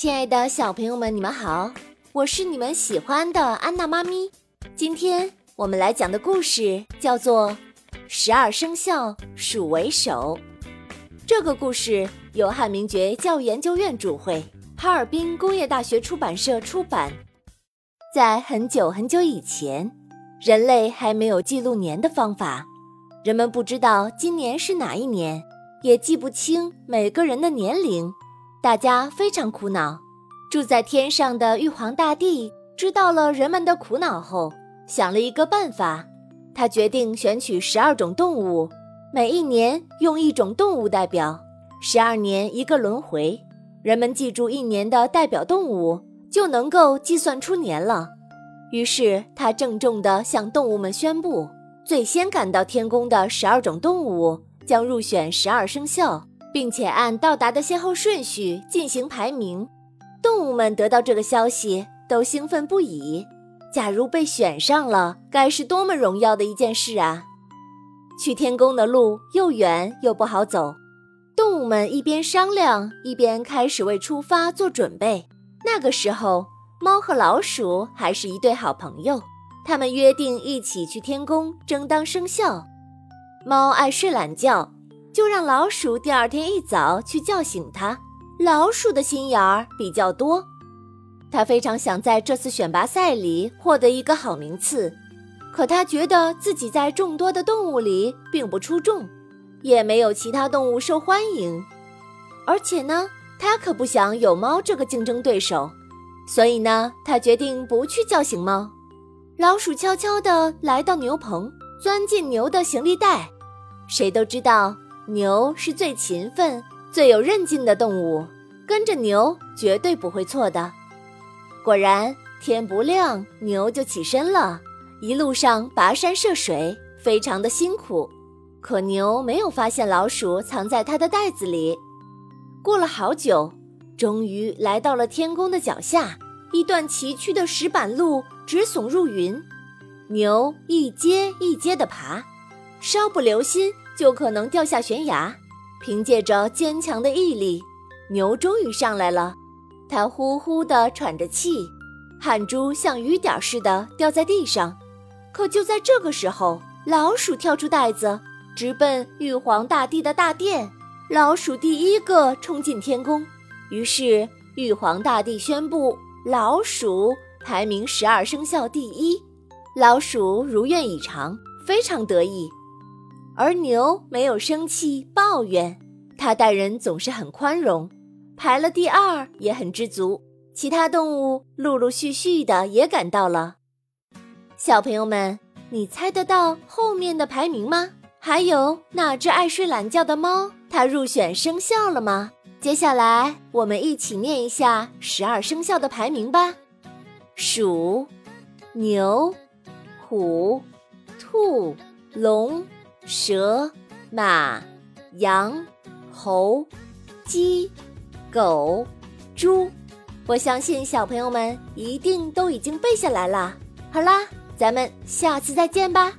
亲爱的小朋友们，你们好，我是你们喜欢的安娜妈咪。今天我们来讲的故事叫做《十二生肖鼠为首》。这个故事由汉明觉教育研究院主会，哈尔滨工业大学出版社出版。在很久很久以前，人类还没有记录年的方法，人们不知道今年是哪一年，也记不清每个人的年龄。大家非常苦恼，住在天上的玉皇大帝知道了人们的苦恼后，想了一个办法。他决定选取十二种动物，每一年用一种动物代表，十二年一个轮回。人们记住一年的代表动物，就能够计算出年了。于是他郑重地向动物们宣布：最先赶到天宫的十二种动物将入选十二生肖。并且按到达的先后顺序进行排名。动物们得到这个消息，都兴奋不已。假如被选上了，该是多么荣耀的一件事啊！去天宫的路又远又不好走，动物们一边商量，一边开始为出发做准备。那个时候，猫和老鼠还是一对好朋友，他们约定一起去天宫争当生肖。猫爱睡懒觉。就让老鼠第二天一早去叫醒它。老鼠的心眼儿比较多，它非常想在这次选拔赛里获得一个好名次。可它觉得自己在众多的动物里并不出众，也没有其他动物受欢迎。而且呢，它可不想有猫这个竞争对手，所以呢，它决定不去叫醒猫。老鼠悄悄地来到牛棚，钻进牛的行李袋。谁都知道。牛是最勤奋、最有韧劲的动物，跟着牛绝对不会错的。果然，天不亮牛就起身了，一路上跋山涉水，非常的辛苦。可牛没有发现老鼠藏在它的袋子里。过了好久，终于来到了天宫的脚下，一段崎岖的石板路直耸入云，牛一阶一阶地爬，稍不留心。就可能掉下悬崖。凭借着坚强的毅力，牛终于上来了。它呼呼地喘着气，汗珠像雨点似的掉在地上。可就在这个时候，老鼠跳出袋子，直奔玉皇大帝的大殿。老鼠第一个冲进天宫，于是玉皇大帝宣布老鼠排名十二生肖第一。老鼠如愿以偿，非常得意。而牛没有生气抱怨，它待人总是很宽容，排了第二也很知足。其他动物陆陆续续的也赶到了。小朋友们，你猜得到后面的排名吗？还有那只爱睡懒觉的猫，它入选生肖了吗？接下来我们一起念一下十二生肖的排名吧：鼠、牛、虎、兔、龙。蛇、马、羊、猴、鸡、狗、猪，我相信小朋友们一定都已经背下来了。好啦，咱们下次再见吧。